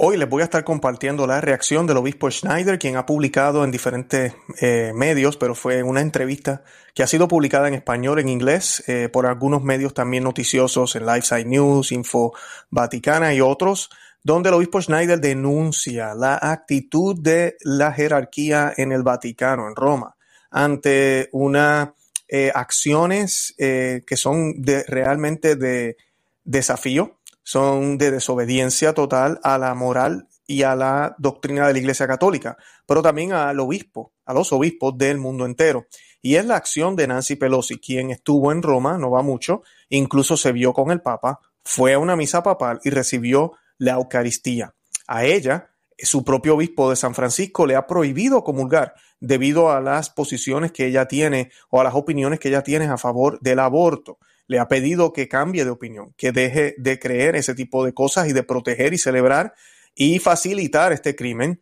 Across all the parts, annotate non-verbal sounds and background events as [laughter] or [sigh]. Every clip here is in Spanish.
Hoy les voy a estar compartiendo la reacción del obispo Schneider, quien ha publicado en diferentes eh, medios, pero fue una entrevista que ha sido publicada en español, en inglés, eh, por algunos medios también noticiosos en Lifeside News, Info Vaticana y otros, donde el obispo Schneider denuncia la actitud de la jerarquía en el Vaticano, en Roma, ante unas eh, acciones que son de, realmente de desafío son de desobediencia total a la moral y a la doctrina de la Iglesia Católica, pero también al obispo, a los obispos del mundo entero. Y es la acción de Nancy Pelosi, quien estuvo en Roma, no va mucho, incluso se vio con el Papa, fue a una misa papal y recibió la Eucaristía. A ella, su propio obispo de San Francisco le ha prohibido comulgar debido a las posiciones que ella tiene o a las opiniones que ella tiene a favor del aborto le ha pedido que cambie de opinión, que deje de creer ese tipo de cosas y de proteger y celebrar y facilitar este crimen.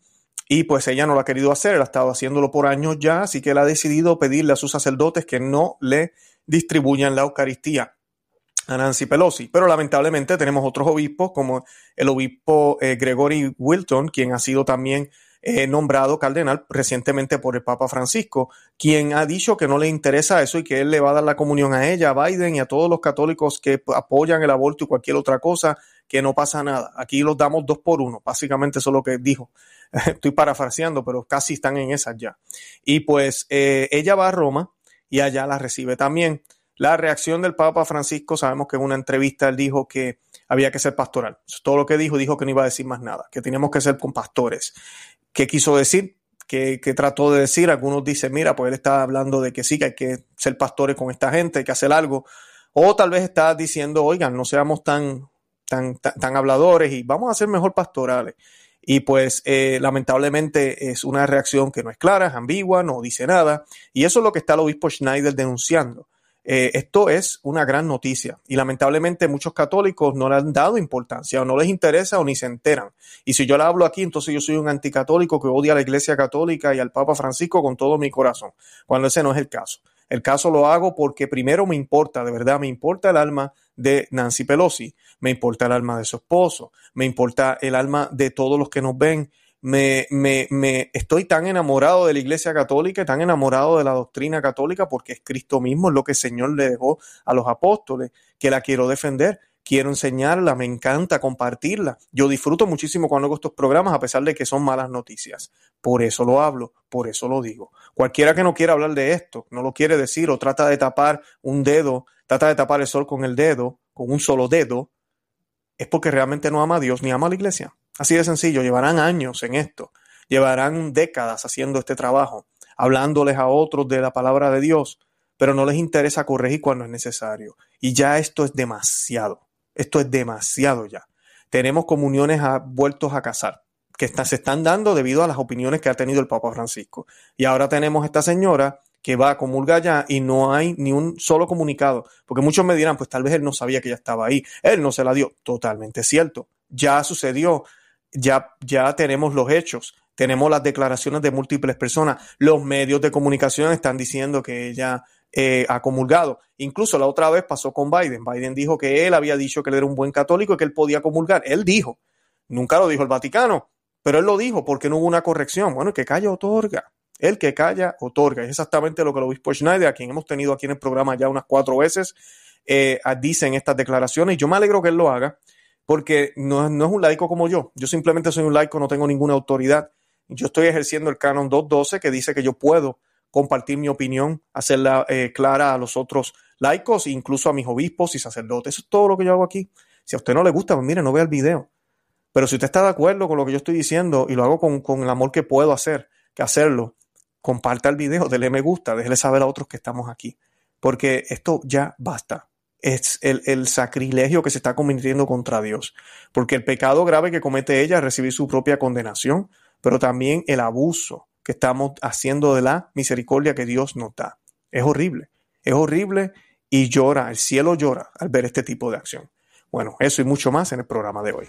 Y pues ella no lo ha querido hacer, ha estado haciéndolo por años ya, así que él ha decidido pedirle a sus sacerdotes que no le distribuyan la Eucaristía a Nancy Pelosi. Pero lamentablemente tenemos otros obispos, como el obispo eh, Gregory Wilton, quien ha sido también eh, nombrado cardenal recientemente por el Papa Francisco, quien ha dicho que no le interesa eso y que él le va a dar la comunión a ella, a Biden y a todos los católicos que apoyan el aborto y cualquier otra cosa, que no pasa nada. Aquí los damos dos por uno, básicamente eso es lo que dijo. [laughs] Estoy parafraseando, pero casi están en esas ya. Y pues eh, ella va a Roma y allá la recibe también. La reacción del Papa Francisco, sabemos que en una entrevista él dijo que había que ser pastoral. todo lo que dijo, dijo que no iba a decir más nada, que teníamos que ser con pastores. ¿Qué quiso decir? ¿Qué, trató de decir? Algunos dicen, mira, pues él está hablando de que sí, que hay que ser pastores con esta gente, hay que hacer algo. O tal vez está diciendo, oigan, no seamos tan, tan, tan, habladores y vamos a ser mejor pastorales. Y pues eh, lamentablemente es una reacción que no es clara, es ambigua, no dice nada. Y eso es lo que está el obispo Schneider denunciando. Eh, esto es una gran noticia y lamentablemente muchos católicos no le han dado importancia o no les interesa o ni se enteran. Y si yo le hablo aquí, entonces yo soy un anticatólico que odia a la Iglesia Católica y al Papa Francisco con todo mi corazón, cuando ese no es el caso. El caso lo hago porque primero me importa, de verdad, me importa el alma de Nancy Pelosi, me importa el alma de su esposo, me importa el alma de todos los que nos ven me, estoy tan enamorado de la Iglesia Católica, tan enamorado de la doctrina católica, porque es Cristo mismo, es lo que el Señor le dejó a los apóstoles, que la quiero defender, quiero enseñarla, me encanta compartirla. Yo disfruto muchísimo cuando hago estos programas, a pesar de que son malas noticias. Por eso lo hablo, por eso lo digo. Cualquiera que no quiera hablar de esto, no lo quiere decir o trata de tapar un dedo, trata de tapar el sol con el dedo, con un solo dedo, es porque realmente no ama a Dios ni ama a la iglesia. Así de sencillo, llevarán años en esto, llevarán décadas haciendo este trabajo, hablándoles a otros de la palabra de Dios, pero no les interesa corregir cuando es necesario. Y ya esto es demasiado, esto es demasiado ya. Tenemos comuniones a, vueltos a casar que se están dando debido a las opiniones que ha tenido el Papa Francisco. Y ahora tenemos esta señora que va a comulgar ya y no hay ni un solo comunicado, porque muchos me dirán, pues tal vez él no sabía que ya estaba ahí, él no se la dio, totalmente cierto, ya sucedió, ya, ya tenemos los hechos, tenemos las declaraciones de múltiples personas, los medios de comunicación están diciendo que ella eh, ha comulgado. Incluso la otra vez pasó con Biden. Biden dijo que él había dicho que él era un buen católico y que él podía comulgar. Él dijo, nunca lo dijo el Vaticano, pero él lo dijo porque no hubo una corrección. Bueno, que calla otorga. El que calla otorga. Es exactamente lo que el obispo Schneider, a quien hemos tenido aquí en el programa ya unas cuatro veces, eh, dice en estas declaraciones. Y yo me alegro que él lo haga porque no, no, es un laico como yo. Yo simplemente soy un laico, no tengo ninguna autoridad. Yo estoy ejerciendo el canon 212 que dice que yo puedo compartir mi opinión, hacerla eh, clara a los otros laicos, incluso a mis obispos y sacerdotes. Eso es todo lo que yo hago aquí. Si a usted no le gusta, pues mire, no vea el video. Pero si usted está de acuerdo con lo que yo estoy diciendo y lo hago con, con el amor que puedo hacer, que hacerlo, comparta el video, déle me gusta, déjele saber a otros que estamos aquí. Porque esto ya basta es el, sacrilegio que se está cometiendo contra Dios. Porque el pecado grave que comete ella es recibir su propia condenación, pero también el abuso que estamos haciendo de la misericordia que Dios nos da. Es horrible, es horrible y llora, el cielo llora al ver este tipo de acción. Bueno, eso y mucho más en el programa de hoy.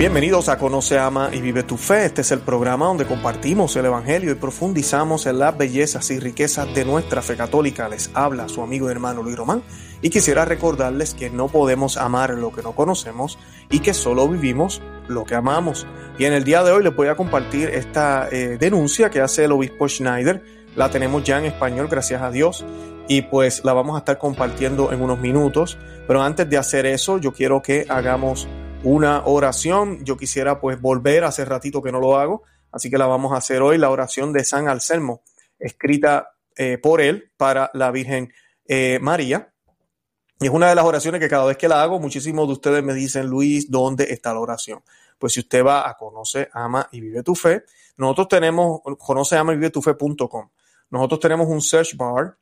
Bienvenidos a Conoce, Ama y Vive tu Fe. Este es el programa donde compartimos el Evangelio y profundizamos en las bellezas y riquezas de nuestra fe católica. Les habla su amigo y hermano Luis Román y quisiera recordarles que no podemos amar lo que no conocemos y que solo vivimos lo que amamos. Y en el día de hoy les voy a compartir esta eh, denuncia que hace el obispo Schneider. La tenemos ya en español, gracias a Dios, y pues la vamos a estar compartiendo en unos minutos. Pero antes de hacer eso, yo quiero que hagamos una oración. Yo quisiera pues volver, hace ratito que no lo hago, así que la vamos a hacer hoy, la oración de San Anselmo, escrita eh, por él para la Virgen eh, María. Y es una de las oraciones que cada vez que la hago, muchísimos de ustedes me dicen, Luis, ¿dónde está la oración? Pues si usted va a Conoce, Ama y Vive tu Fe, nosotros tenemos, conoce, ama y vive tu fe.com. Nosotros tenemos un search bar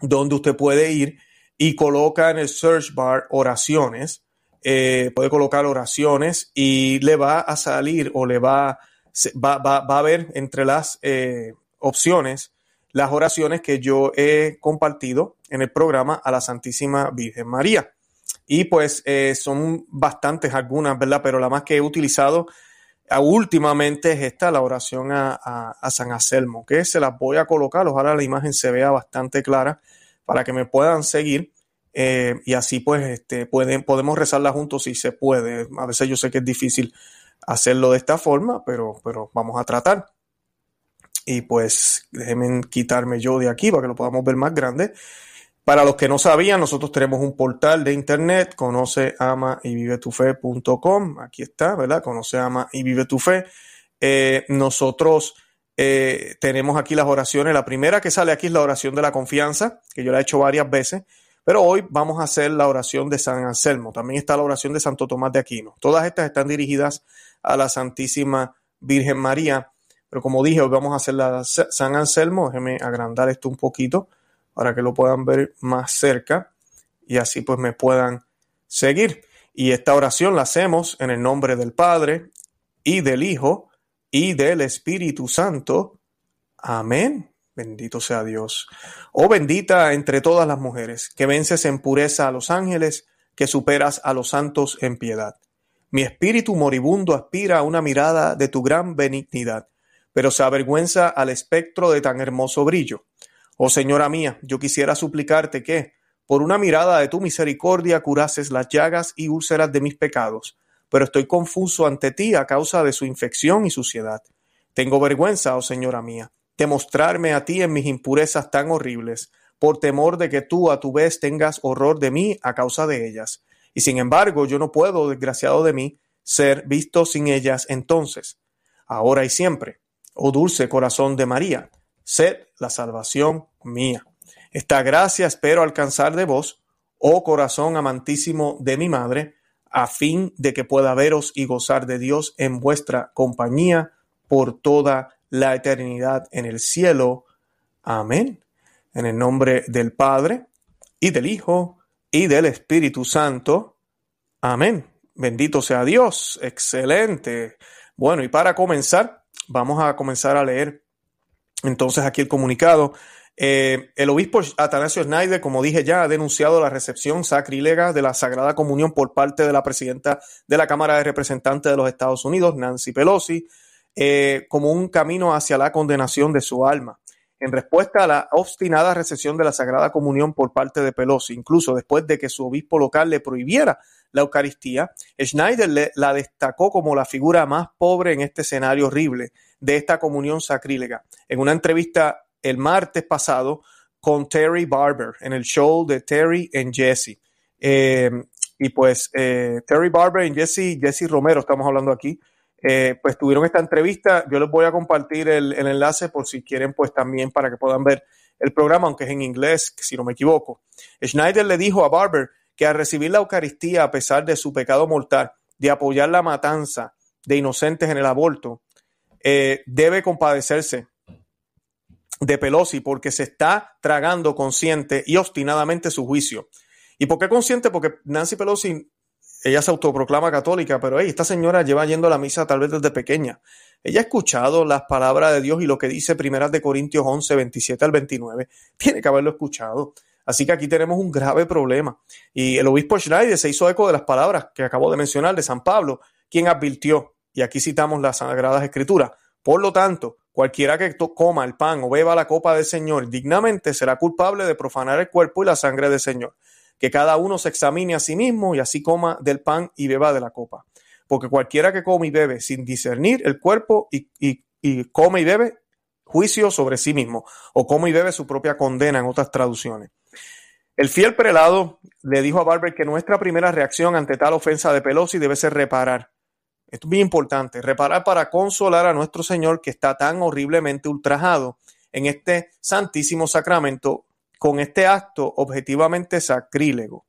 donde usted puede ir y coloca en el search bar oraciones eh, puede colocar oraciones y le va a salir o le va, va, va, va a ver entre las eh, opciones las oraciones que yo he compartido en el programa a la Santísima Virgen María. Y pues eh, son bastantes algunas, ¿verdad? Pero la más que he utilizado últimamente es esta, la oración a, a, San Anselmo, que se las voy a colocar, ojalá la imagen se vea bastante clara para que me puedan seguir eh, y así pues este, pueden, podemos rezarla juntos si se puede. A veces yo sé que es difícil hacerlo de esta forma, pero, pero vamos a tratar. Y pues déjenme quitarme yo de aquí para que lo podamos ver más grande. Para los que no sabían, nosotros tenemos un portal de internet, conoce, ama y vive tu fe.com. Aquí está, ¿verdad? Conoce, ama y vive tu fe. Eh, nosotros eh, tenemos aquí las oraciones. La primera que sale aquí es la oración de la confianza, que yo la he hecho varias veces. Pero hoy vamos a hacer la oración de San Anselmo. También está la oración de Santo Tomás de Aquino. Todas estas están dirigidas a la Santísima Virgen María. Pero como dije, hoy vamos a hacer la San Anselmo. Déjenme agrandar esto un poquito para que lo puedan ver más cerca y así pues me puedan seguir. Y esta oración la hacemos en el nombre del Padre y del Hijo y del Espíritu Santo. Amén. Bendito sea Dios. Oh bendita entre todas las mujeres, que vences en pureza a los ángeles, que superas a los santos en piedad. Mi espíritu moribundo aspira a una mirada de tu gran benignidad, pero se avergüenza al espectro de tan hermoso brillo. Oh Señora mía, yo quisiera suplicarte que, por una mirada de tu misericordia, curases las llagas y úlceras de mis pecados, pero estoy confuso ante ti a causa de su infección y suciedad. Tengo vergüenza, oh Señora mía, de mostrarme a ti en mis impurezas tan horribles, por temor de que tú a tu vez tengas horror de mí a causa de ellas. Y sin embargo, yo no puedo, desgraciado de mí, ser visto sin ellas entonces, ahora y siempre. Oh dulce corazón de María, sed la salvación mía. Esta gracia espero alcanzar de vos, oh corazón amantísimo de mi madre, a fin de que pueda veros y gozar de Dios en vuestra compañía por toda la eternidad en el cielo. Amén. En el nombre del Padre y del Hijo y del Espíritu Santo. Amén. Bendito sea Dios. Excelente. Bueno, y para comenzar, vamos a comenzar a leer entonces aquí el comunicado. Eh, el obispo Atanasio Schneider, como dije ya, ha denunciado la recepción sacrílega de la Sagrada Comunión por parte de la presidenta de la Cámara de Representantes de los Estados Unidos, Nancy Pelosi, eh, como un camino hacia la condenación de su alma. En respuesta a la obstinada recepción de la Sagrada Comunión por parte de Pelosi, incluso después de que su obispo local le prohibiera la Eucaristía, Schneider la destacó como la figura más pobre en este escenario horrible de esta comunión sacrílega. En una entrevista el martes pasado con Terry Barber en el show de Terry and Jesse. Eh, y pues eh, Terry Barber y Jesse, Jesse Romero, estamos hablando aquí, eh, pues tuvieron esta entrevista. Yo les voy a compartir el, enlace por si quieren, pues también para que puedan ver el programa, aunque es en inglés, si no me equivoco. Schneider le dijo a Barber que al recibir la Eucaristía, a pesar de su pecado mortal, de apoyar la matanza de inocentes en el aborto, eh, debe compadecerse de Pelosi porque se está tragando consciente y obstinadamente su juicio. ¿Y por qué consciente? Porque Nancy Pelosi ella se autoproclama católica, pero esta señora lleva yendo a la misa tal vez desde pequeña. Ella ha escuchado las palabras de Dios y lo que dice Primeras de Corintios 11, 27 al 29. [laughs] Tiene que haberlo escuchado. Así que aquí tenemos un grave problema. Y el obispo Schneider se hizo eco de las palabras que acabo de mencionar de San Pablo, quien advirtió, y aquí citamos las Sagradas Escrituras, por lo tanto, cualquiera que coma el pan o beba la copa del Señor dignamente será culpable de profanar el cuerpo y la sangre del Señor. Que cada uno se examine a sí mismo y así coma del pan y beba de la copa. Porque cualquiera que come y bebe sin discernir el cuerpo y, y come y bebe, juicio sobre sí mismo, o come y bebe su propia condena en otras traducciones. El fiel prelado le dijo a Barber que nuestra primera reacción ante tal ofensa de Pelosi debe ser reparar. Esto es muy importante, reparar para consolar a nuestro Señor que está tan horriblemente ultrajado en este santísimo sacramento con este acto objetivamente sacrílego.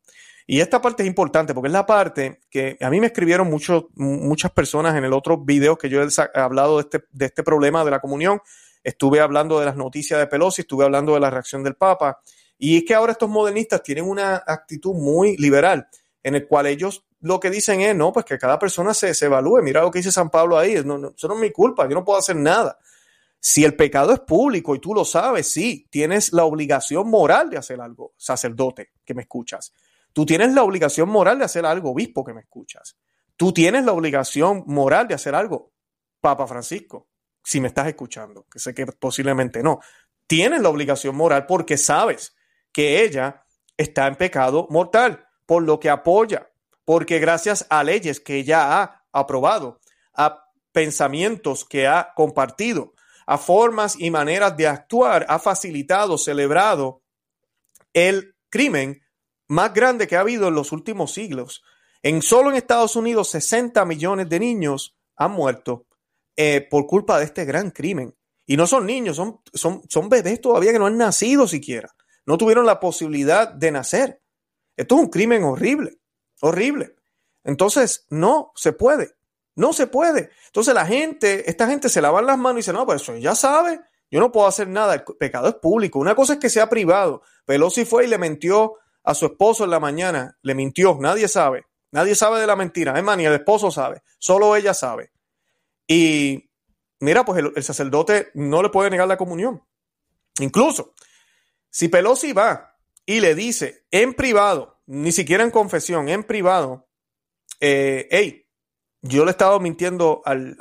Y esta parte es importante porque es la parte que a mí me escribieron muchas personas en el otro video que yo he hablado de este, de este problema de la comunión. Estuve hablando de las noticias de Pelosi, estuve hablando de la reacción del Papa y es que ahora estos modernistas tienen una actitud muy liberal, en el cual ellos lo que dicen es, no, pues que cada persona se, evalúe. Mira lo que dice San Pablo ahí, no, no, eso no es mi culpa, yo no puedo hacer nada. Si el pecado es público y tú lo sabes, sí, tienes la obligación moral de hacer algo, sacerdote que me escuchas. Tú tienes la obligación moral de hacer algo, obispo que me escuchas. Tú tienes la obligación moral de hacer algo, Papa Francisco, si me estás escuchando, que sé que posiblemente no. Tienes la obligación moral porque sabes que ella está en pecado mortal, por lo que apoya, porque gracias a leyes que ella ha aprobado, a pensamientos que ha compartido, a formas y maneras de actuar, ha facilitado, celebrado el crimen más grande que ha habido en los últimos siglos. En solo en Estados Unidos, 60 millones de niños han muerto eh, por culpa de este gran crimen. Y no son niños, son, son, son bebés todavía que no han nacido siquiera no tuvieron la posibilidad de nacer. Esto es un crimen horrible, horrible. Entonces, no se puede, no se puede. Entonces la gente, esta gente se lava las manos y dice, no, pero eso ya sabe, yo no puedo hacer nada, el pecado es público. Una cosa es que sea privado. Pelosi fue y le mintió a su esposo en la mañana, le mintió, nadie sabe, nadie sabe de la mentira, es más, ni el esposo sabe, solo ella sabe. Y mira, pues el sacerdote no le puede negar la comunión. Incluso si Pelosi va y le dice en privado, ni siquiera en confesión, en privado, eh, hey, yo le he estado mintiendo al,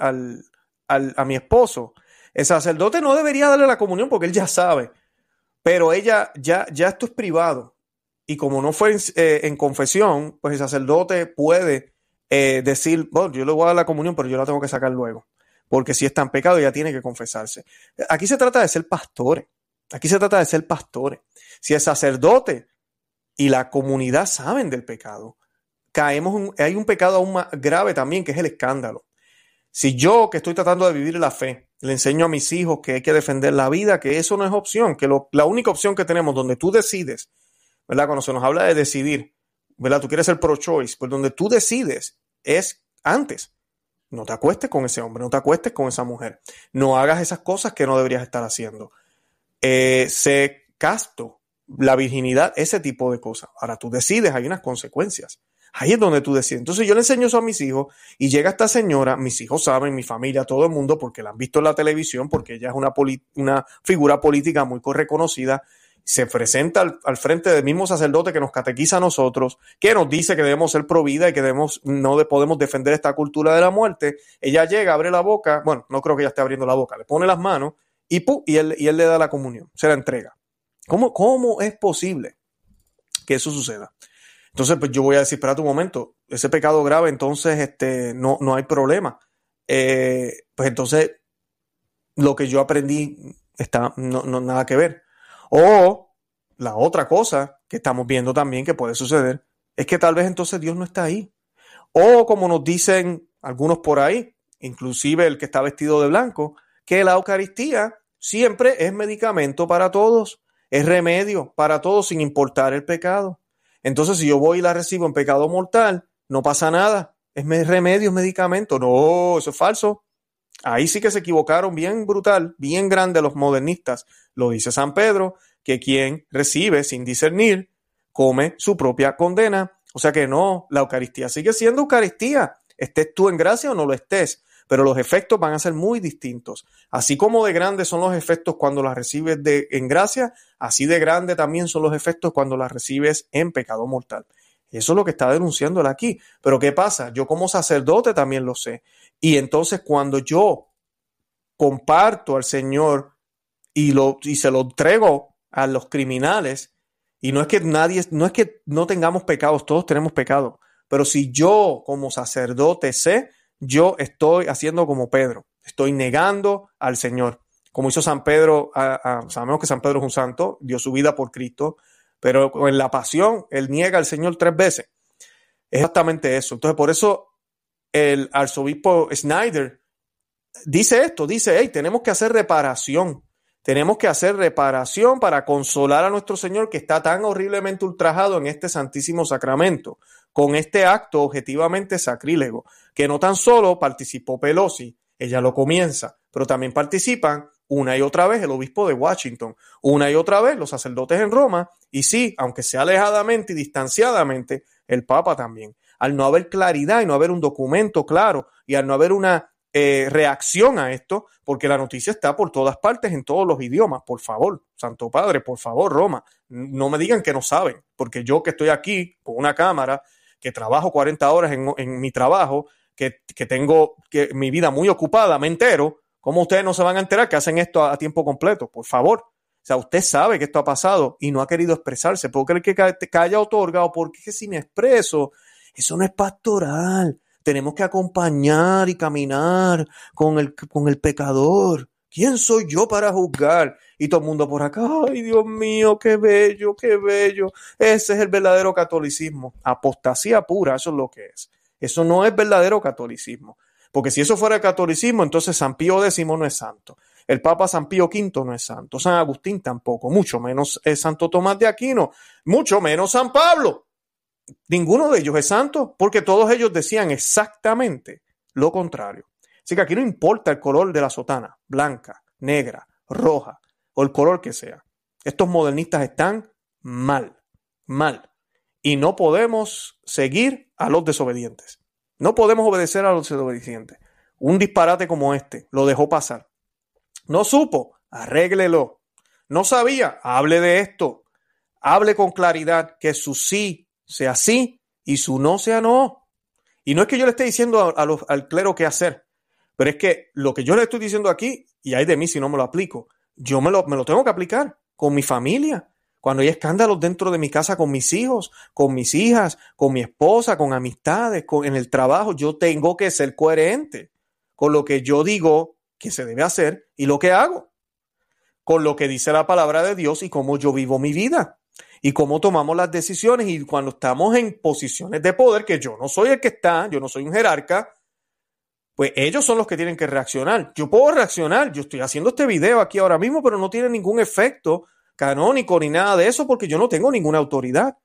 a mi esposo, el sacerdote no debería darle la comunión porque él ya sabe, pero ella ya, ya esto es privado. Y como no fue en, eh, confesión, pues el sacerdote puede eh, decir, bueno, yo le voy a dar la comunión, pero yo la tengo que sacar luego. Porque si está en pecado, ya tiene que confesarse. Aquí se trata de ser pastores. Aquí se trata de ser pastores. Si el sacerdote y la comunidad saben del pecado, caemos hay un pecado aún más grave también, que es el escándalo. Si yo, que estoy tratando de vivir la fe, le enseño a mis hijos que hay que defender la vida, que eso no es opción, que la única opción que tenemos donde tú decides, ¿verdad? Cuando se nos habla de decidir, ¿verdad? Tú quieres ser pro-choice, pues donde tú decides es antes. No te acuestes con ese hombre, no te acuestes con esa mujer. No hagas esas cosas que no deberías estar haciendo eh, se casto, la virginidad, ese tipo de cosas. Ahora tú decides, hay unas consecuencias. Ahí es donde tú decides. Entonces yo le enseño eso a mis hijos y llega esta señora, mis hijos saben, mi familia, todo el mundo, porque la han visto en la televisión, porque ella es una, una figura política muy reconocida, se presenta al, frente del mismo sacerdote que nos catequiza a nosotros, que nos dice que debemos ser pro vida y que debemos, no podemos defender esta cultura de la muerte. Ella llega, abre la boca, bueno, no creo que ella esté abriendo la boca, le pone las manos y, y, él, y él le da la comunión, se la entrega. ¿Cómo, ¿Cómo es posible que eso suceda? Entonces, pues yo voy a decir, espera un momento, ese pecado grave, entonces este, no, no hay problema. Eh, pues entonces, lo que yo aprendí está no, no, nada que ver. O la otra cosa que estamos viendo también que puede suceder es que tal vez entonces Dios no está ahí. O como nos dicen algunos por ahí, inclusive el que está vestido de blanco, que la Eucaristía siempre es medicamento para todos, es remedio para todos sin importar el pecado. Entonces, si yo voy y la recibo en pecado mortal, no pasa nada, es remedio, es medicamento. No, eso es falso. Ahí sí que se equivocaron bien brutal, bien grande los modernistas. Lo dice San Pedro, que quien recibe sin discernir, come su propia condena. O sea que no, la Eucaristía sigue siendo Eucaristía, estés tú en gracia o no lo estés pero los efectos van a ser muy distintos. Así como de grandes son los efectos cuando las recibes de, en gracia, así de grande también son los efectos cuando las recibes en pecado mortal. Eso es lo que está denunciando aquí. Pero ¿qué pasa? Yo como sacerdote también lo sé. Y entonces cuando yo comparto al Señor y, y se lo entrego a los criminales, y no es que nadie, no es que no tengamos pecados, todos tenemos pecados, pero si yo como sacerdote sé, yo estoy haciendo como Pedro, estoy negando al Señor. Como hizo San Pedro, sabemos que San Pedro es un santo, dio su vida por Cristo, pero en la pasión él niega al Señor tres veces. Exactamente eso. Entonces, por eso el arzobispo Snyder dice esto, dice, hey, tenemos que hacer reparación, tenemos que hacer reparación para consolar a nuestro Señor que está tan horriblemente ultrajado en este santísimo sacramento, con este acto objetivamente sacrílego, que no tan solo participó Pelosi, ella lo comienza, pero también participan una y otra vez el obispo de Washington, una y otra vez los sacerdotes en Roma, y sí, aunque sea alejadamente y distanciadamente, el Papa también. Al no haber claridad y no haber un documento claro y al no haber una eh, reacción a esto, porque la noticia está por todas partes, en todos los idiomas. Por favor, Santo Padre, por favor, Roma, no me digan que no saben, porque yo que estoy aquí con una cámara, que trabajo 40 horas en, mi trabajo, que, tengo que, mi vida muy ocupada, me entero, ¿cómo ustedes no se van a enterar que hacen esto a, tiempo completo? Por favor. O sea, usted sabe que esto ha pasado y no ha querido expresarse. ¿Puedo creer que, que haya otorgado? Porque si me expreso, eso no es pastoral tenemos que acompañar y caminar con el, con el pecador. ¿Quién soy yo para juzgar? Y todo el mundo por acá, ay Dios mío, qué bello, qué bello. Ese es el verdadero catolicismo. Apostasía pura, eso es lo que es. Eso no es verdadero catolicismo. Porque si eso fuera catolicismo, entonces San Pío X no es santo. El Papa San Pío V no es santo. San Agustín tampoco. Mucho menos es Santo Tomás de Aquino. Mucho menos San Pablo. Ninguno de ellos es santo porque todos ellos decían exactamente lo contrario. Así que aquí no importa el color de la sotana, blanca, negra, roja o el color que sea. Estos modernistas están mal, mal. Y no podemos seguir a los desobedientes. No podemos obedecer a los desobedientes. Un disparate como este lo dejó pasar. No supo, arréglelo. No sabía, hable de esto. Hable con claridad que su sí sea sí y su no sea no. Y no es que yo le esté diciendo al clero qué hacer, pero es que lo que yo le estoy diciendo aquí, y hay de mí si no me lo aplico, yo me lo, me lo tengo que aplicar con mi familia. Cuando hay escándalos dentro de mi casa con mis hijos, con mis hijas, con mi esposa, con amistades, con, en el trabajo, yo tengo que ser coherente con lo que yo digo que se debe hacer y lo que hago, con lo que dice la palabra de Dios y cómo yo vivo mi vida y cómo tomamos las decisiones y cuando estamos en posiciones de poder, que yo no soy el que está, yo no soy un jerarca, pues ellos son los que tienen que reaccionar. Yo puedo reaccionar, yo estoy haciendo este video aquí ahora mismo, pero no tiene ningún efecto canónico ni nada de eso porque yo no tengo ninguna autoridad.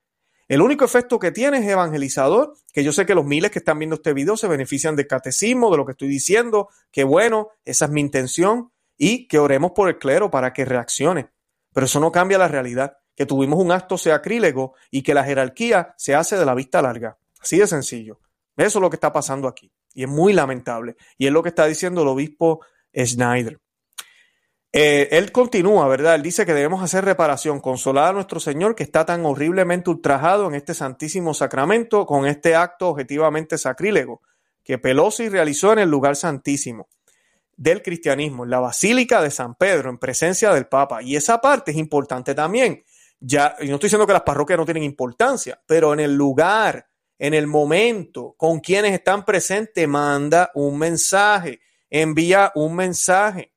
El único efecto que tiene es evangelizador, que yo sé que los miles que están viendo este video se benefician del catecismo, de lo que estoy diciendo, que bueno, esa es mi intención, y que oremos por el clero para que reaccione. Pero eso no cambia la realidad que tuvimos un acto sacrílego y que la jerarquía se hace de la vista larga. Así de sencillo. Eso es lo que está pasando aquí. Y es muy lamentable. Y es lo que está diciendo el obispo Schneider. Eh, él continúa, ¿verdad? Él dice que debemos hacer reparación, consolar a nuestro Señor que está tan horriblemente ultrajado en este santísimo sacramento con este acto objetivamente sacrílego que Pelosi realizó en el lugar santísimo del cristianismo, en la Basílica de San Pedro, en presencia del Papa. Y esa parte es importante también ya, y no estoy diciendo que las parroquias no tienen importancia, pero en el lugar, en el momento, con quienes están presentes, manda un mensaje, envía un mensaje.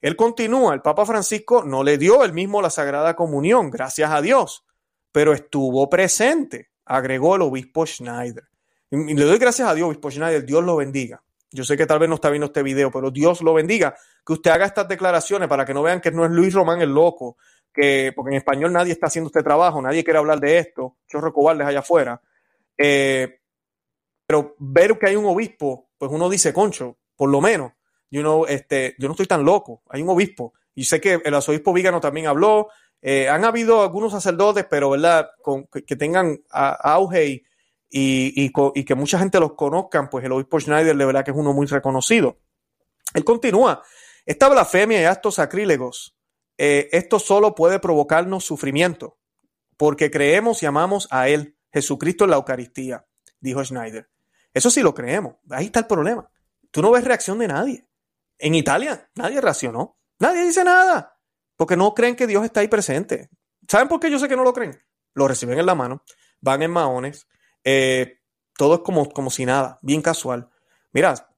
Él continúa, el Papa Francisco no le dio el mismo la Sagrada Comunión, gracias a Dios, pero estuvo presente, agregó el obispo Schneider. Y le doy gracias a Dios, obispo Schneider, Dios lo bendiga. Yo sé que tal vez no está viendo este video, pero Dios lo bendiga. Que usted haga estas declaraciones para que no vean que no es Luis Román el loco, que, porque en español nadie está haciendo este trabajo, nadie quiere hablar de esto, chorro cobardes allá afuera. Eh, pero ver que hay un obispo, pues uno dice, concho, por lo menos, yo este, yo no estoy tan loco, hay un obispo. Y sé que el arzobispo Vígano también habló, eh, han habido algunos sacerdotes, pero ¿verdad? Que, tengan auge y, que mucha gente los conozcan, pues el obispo Schneider de verdad que es uno muy reconocido. Él continúa, esta blasfemia y actos sacrílegos eh, esto solo puede provocarnos sufrimiento, porque creemos y amamos a Él, Jesucristo en la Eucaristía, dijo Schneider. Eso sí lo creemos. Ahí está el problema. Tú no ves reacción de nadie. En Italia nadie reaccionó. Nadie dice nada. Porque no creen que Dios está ahí presente. ¿Saben por qué yo sé que no lo creen? Lo reciben en la mano, van en maones, eh, todo es como, como si nada, bien casual. Mira,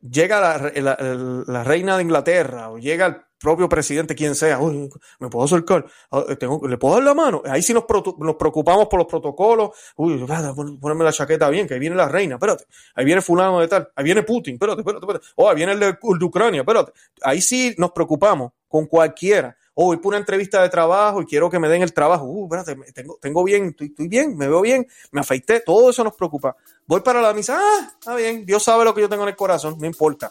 llega la, reina de Inglaterra o llega el propio presidente, quien sea, Uy, me puedo acercar, ah, eh, le puedo dar la mano. Ahí sí nos, nos preocupamos por los protocolos. Uy, ponerme la chaqueta bien, que ahí viene la reina, espérate. Ahí viene fulano de tal, ahí viene Putin, espérate, espérate, espérate. Oh, ahí viene el de, el de Ucrania, espérate. Ahí sí nos preocupamos con cualquiera oh, voy por una entrevista de trabajo y quiero que me den el trabajo. Uh, espérate, tengo, tengo bien, estoy, estoy, bien, me veo bien, me afeité, todo eso nos preocupa. Voy para la misa, ah, está bien, Dios sabe lo que yo tengo en el corazón, no importa.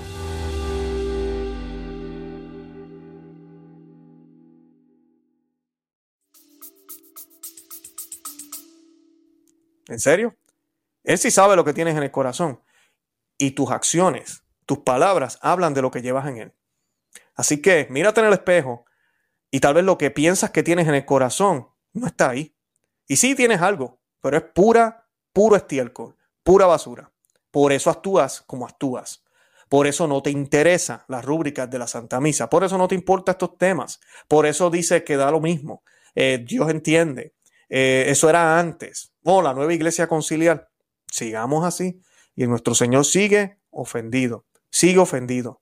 ¿En serio? Él sí sabe lo que tienes en el corazón y tus acciones tus palabras hablan de lo que llevas en él. Así que mírate en el espejo y tal vez lo que piensas que tienes en el corazón no está ahí. Y sí tienes algo, pero es pura, puro estiércol, pura basura. Por eso actúas como actúas. Por eso no te interesa las rúbricas de la Santa Misa. Por eso no te importan estos temas. Por eso dice que da lo mismo. Eh, Dios entiende. Eh, eso era antes. Oh, la nueva iglesia conciliar. Sigamos así. Y nuestro Señor sigue ofendido sigue ofendido.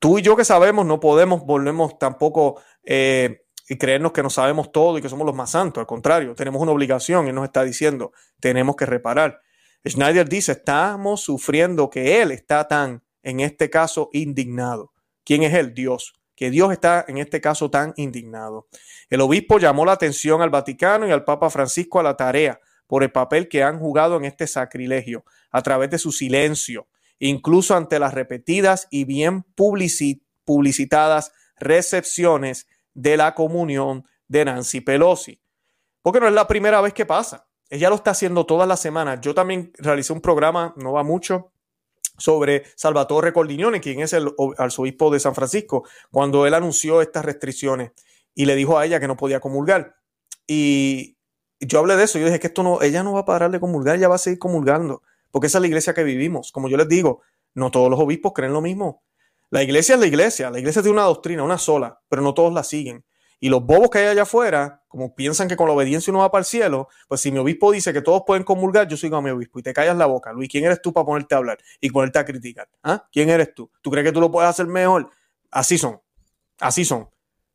Tú y yo que sabemos no podemos, volvemos tampoco eh, y creernos que no sabemos todo y que somos los más santos. Al contrario, tenemos una obligación y nos está diciendo, tenemos que reparar. Schneider dice, estamos sufriendo que Él está tan, en este caso, indignado. ¿Quién es Él? Dios. Que Dios está en este caso tan indignado. El obispo llamó la atención al Vaticano y al Papa Francisco a la tarea por el papel que han jugado en este sacrilegio a través de su silencio, incluso ante las repetidas y bien publicitadas recepciones de la comunión de Nancy Pelosi. Porque no es la primera vez que pasa. Ella lo está haciendo todas las semanas. Yo también realicé un programa, no va mucho, sobre Salvatore Cordignone, quien es el arzobispo de San Francisco, cuando él anunció estas restricciones y le dijo a ella que no podía comulgar. Y yo hablé de eso, yo dije que esto no, ella no va a parar de comulgar, ella va a seguir comulgando porque esa es la iglesia que vivimos. Como yo les digo, no todos los obispos creen lo mismo. La iglesia es la iglesia, la iglesia tiene una doctrina, una sola, pero no todos la siguen. Y los bobos que hay allá afuera, como piensan que con la obediencia uno va para el cielo, pues si mi obispo dice que todos pueden comulgar, yo sigo a mi obispo y te callas la boca. Luis, ¿quién eres tú para ponerte a hablar y ponerte a criticar? ¿Ah? ¿Quién eres tú? ¿Tú crees que tú lo puedes hacer mejor? Así son, así son.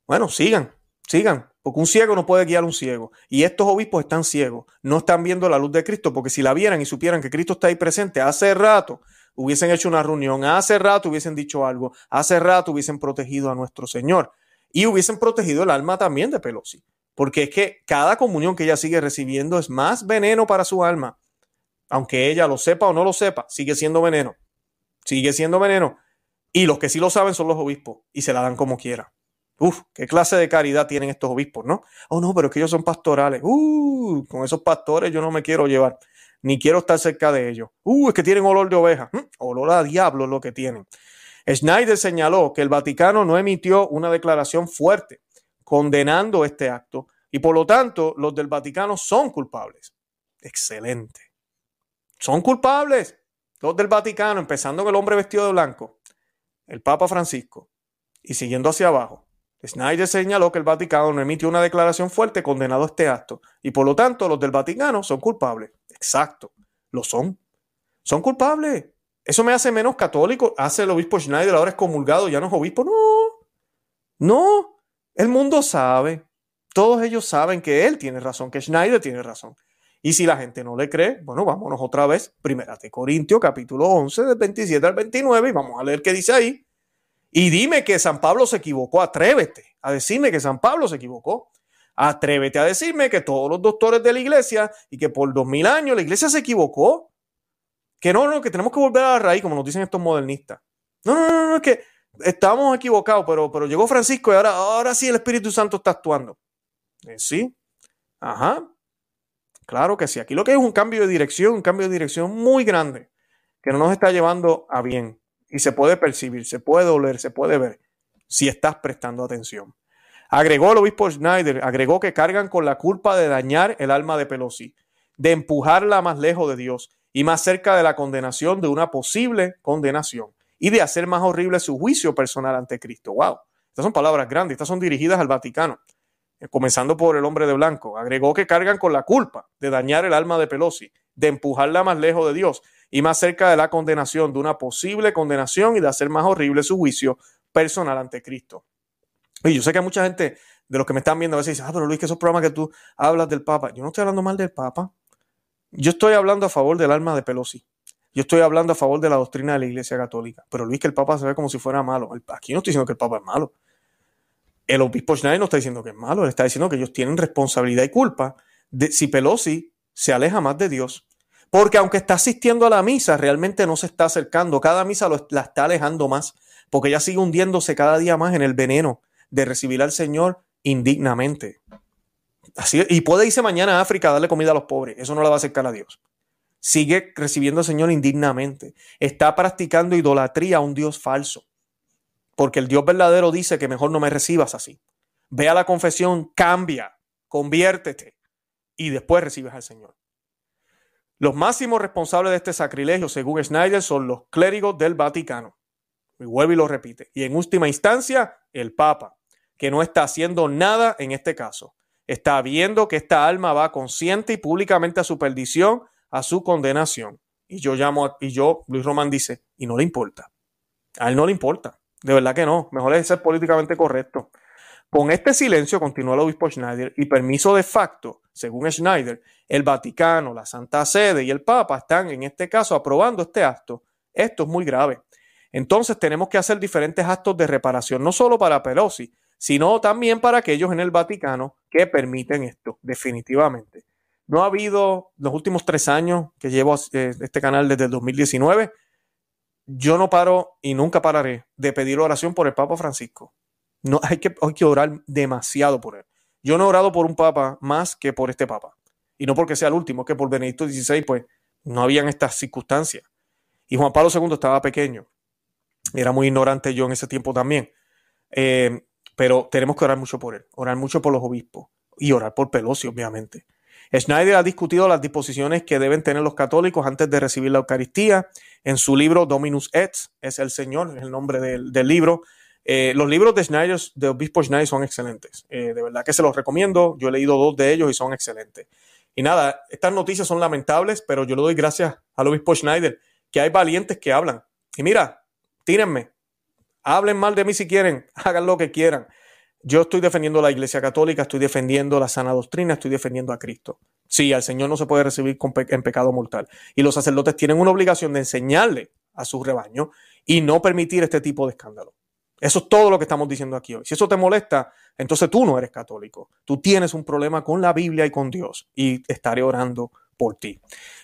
Bueno, sigan, sigan, porque un ciego no puede guiar a un ciego. Y estos obispos están ciegos, no están viendo la luz de Cristo, porque si la vieran y supieran que Cristo está ahí presente, hace rato hubiesen hecho una reunión, hace rato hubiesen dicho algo, hace rato hubiesen protegido a nuestro Señor y hubiesen protegido el alma también de Pelosi. Porque es que cada comunión que ella sigue recibiendo es más veneno para su alma. Aunque ella lo sepa o no lo sepa, sigue siendo veneno. Sigue siendo veneno. Y los que sí lo saben son los obispos y se la dan como quiera. Uf, qué clase de caridad tienen estos obispos, ¿no? Oh, no, pero es que ellos son pastorales. Uh, con esos pastores yo no me quiero llevar, ni quiero estar cerca de ellos. Uh, es que tienen olor de oveja. Mm, olor a diablo es lo que tienen. Schneider señaló que el Vaticano no emitió una declaración fuerte condenando este acto y por lo tanto los del Vaticano son culpables. Excelente. Son culpables los del Vaticano, empezando con el hombre vestido de blanco, el Papa Francisco, y siguiendo hacia abajo, Schneider señaló que el Vaticano no emitió una declaración fuerte condenado este acto y por lo tanto los del Vaticano son culpables. Exacto, lo son. Son culpables. Eso me hace menos católico. Hace el obispo Schneider, ahora es comulgado, ya no es obispo. No, no. El mundo sabe. Todos ellos saben que él tiene razón, que Schneider tiene razón. Y si la gente no le cree, bueno, vámonos otra vez. Primera de Corintios, capítulo 11, del 27 al 29, y vamos a leer qué dice ahí. Y dime que San Pablo se equivocó, atrévete a decirme que San Pablo se equivocó. Atrévete a decirme que todos los doctores de la iglesia y que por dos mil años la iglesia se equivocó. Que no, no, que tenemos que volver a la raíz, como nos dicen estos modernistas. No, no, no, no, es que estamos equivocados, pero, pero llegó Francisco y ahora, ahora sí el Espíritu Santo está actuando. Eh, sí, ajá, claro que sí. Aquí lo que es un cambio de dirección, un cambio de dirección muy grande, que no nos está llevando a bien. Y se puede percibir, se puede oler, se puede ver, si estás prestando atención. Agregó el obispo Schneider, agregó que cargan con la culpa de dañar el alma de Pelosi, de empujarla más lejos de Dios y más cerca de la condenación de una posible condenación y de hacer más horrible su juicio personal ante Cristo. ¡Wow! Estas son palabras grandes, estas son dirigidas al Vaticano, eh, comenzando por el hombre de blanco. Agregó que cargan con la culpa de dañar el alma de Pelosi, de empujarla más lejos de Dios y más cerca de la condenación, de una posible condenación y de hacer más horrible su juicio personal ante Cristo. Y yo sé que mucha gente de los que me están viendo a veces dicen, ah, pero Luis, que esos programas que tú hablas del Papa. Yo no estoy hablando mal del Papa. Yo estoy hablando a favor del alma de Pelosi. Yo estoy hablando a favor de la doctrina de la Iglesia Católica. Pero Luis, que el Papa se ve como si fuera malo. Aquí no estoy diciendo que el Papa es malo. El obispo Schneider no está diciendo que es malo. Él está diciendo que ellos tienen responsabilidad y culpa de si Pelosi se aleja más de Dios. Porque aunque está asistiendo a la misa, realmente no se está acercando. Cada misa la está alejando más. Porque ella sigue hundiéndose cada día más en el veneno de recibir al Señor indignamente. Así, y puede irse mañana a África a darle comida a los pobres. Eso no le va a acercar a Dios. Sigue recibiendo al Señor indignamente. Está practicando idolatría a un Dios falso. Porque el Dios verdadero dice que mejor no me recibas así. Ve a la confesión, cambia, conviértete y después recibes al Señor. Los máximos responsables de este sacrilegio, según Schneider, son los clérigos del Vaticano. Y vuelve y lo repite. Y en última instancia, el Papa que no está haciendo nada en este caso. Está viendo que esta alma va consciente y públicamente a su perdición, a su condenación. Y yo llamo, y yo, Luis Román dice, y no le importa. A él no le importa. De verdad que no. Mejor es ser políticamente correcto. Con este silencio, continúa el obispo Schneider, y permiso de facto, según Schneider, el Vaticano, la Santa Sede y el Papa están en este caso aprobando este acto. Esto es muy grave. Entonces tenemos que hacer diferentes actos de reparación, no solo para Pelosi, sino también para aquellos en el Vaticano que permiten esto, definitivamente. No ha habido los últimos tres años que llevo eh, este canal desde el 2019, yo no paro y nunca pararé de pedir oración por el Papa Francisco. No, hay, que, hay que orar demasiado por él. Yo no he orado por un Papa más que por este Papa. Y no porque sea el último, que por Benedicto XVI, pues no habían estas circunstancias. Y Juan Pablo II estaba pequeño. Era muy ignorante yo en ese tiempo también. Eh, pero tenemos que orar mucho por él, orar mucho por los obispos y orar por Pelosi, obviamente. Schneider ha discutido las disposiciones que deben tener los católicos antes de recibir la Eucaristía. En su libro Dominus Et, es el Señor, es el nombre del, libro. Eh, los libros de Schneider, de Obispo Schneider, son excelentes. Eh, de verdad que se los recomiendo. Yo he leído dos de ellos y son excelentes. Y nada, estas noticias son lamentables, pero yo le doy gracias al Obispo Schneider, que hay valientes que hablan. Y mira, tírenme, Hablen mal de mí si quieren, [laughs] hagan lo que quieran. Yo estoy defendiendo la Iglesia Católica, estoy defendiendo la sana doctrina, estoy defendiendo a Cristo. Sí, al Señor no se puede recibir en pecado mortal. Y los sacerdotes tienen una obligación de enseñarle a su rebaño y no permitir este tipo de escándalo. Eso es todo lo que estamos diciendo aquí hoy. Si eso te molesta, entonces tú no eres católico. Tú tienes un problema con la Biblia y con Dios y estaré orando por ti.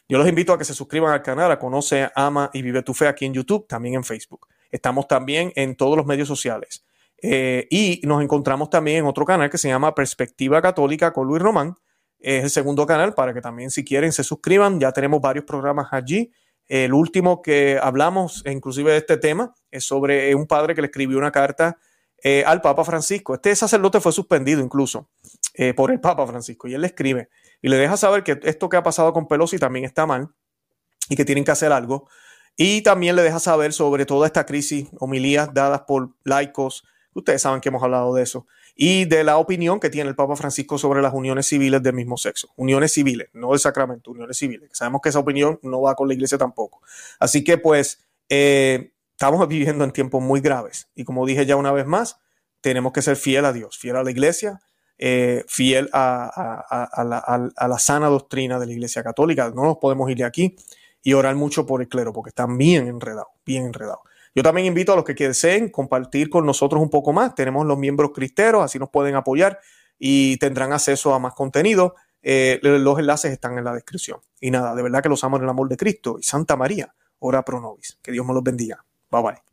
Yo los invito a que se suscriban al canal, a Conoce, Ama y Vive tu Fe aquí en YouTube, también en Facebook. Estamos también en todos los medios sociales. Eh, y nos encontramos también en otro canal que se llama Perspectiva Católica con Luis Román. Es el segundo canal para que también si quieren se suscriban. Ya tenemos varios programas allí. El último que hablamos, inclusive de este tema, es sobre un padre que le escribió una carta eh, al Papa Francisco. Este sacerdote fue suspendido incluso eh, por el Papa Francisco y él le escribe y le deja saber que esto que ha pasado con Pelosi también está mal y que tienen que hacer algo. Y también le deja saber sobre toda esta crisis, homilías dadas por laicos, ustedes saben que hemos hablado de eso, y de la opinión que tiene el Papa Francisco sobre las uniones civiles del mismo sexo. Uniones civiles, no el sacramento, uniones civiles. Sabemos que esa opinión no va con la iglesia tampoco. Así que pues eh, estamos viviendo en tiempos muy graves. Y como dije ya una vez más, tenemos que ser fiel a Dios, fiel a la iglesia, eh, fiel a, a, la, sana doctrina de la iglesia católica. No nos podemos ir de aquí y orar mucho por el clero, porque están bien enredados, bien enredados. Yo también invito a los que deseen compartir con nosotros un poco más. Tenemos los miembros cristeros, así nos pueden apoyar y tendrán acceso a más contenido. Eh, los enlaces están en la descripción. Y nada, de verdad que los amo en el amor de Cristo y Santa María, ora pro nobis. Que Dios me los bendiga. Bye bye.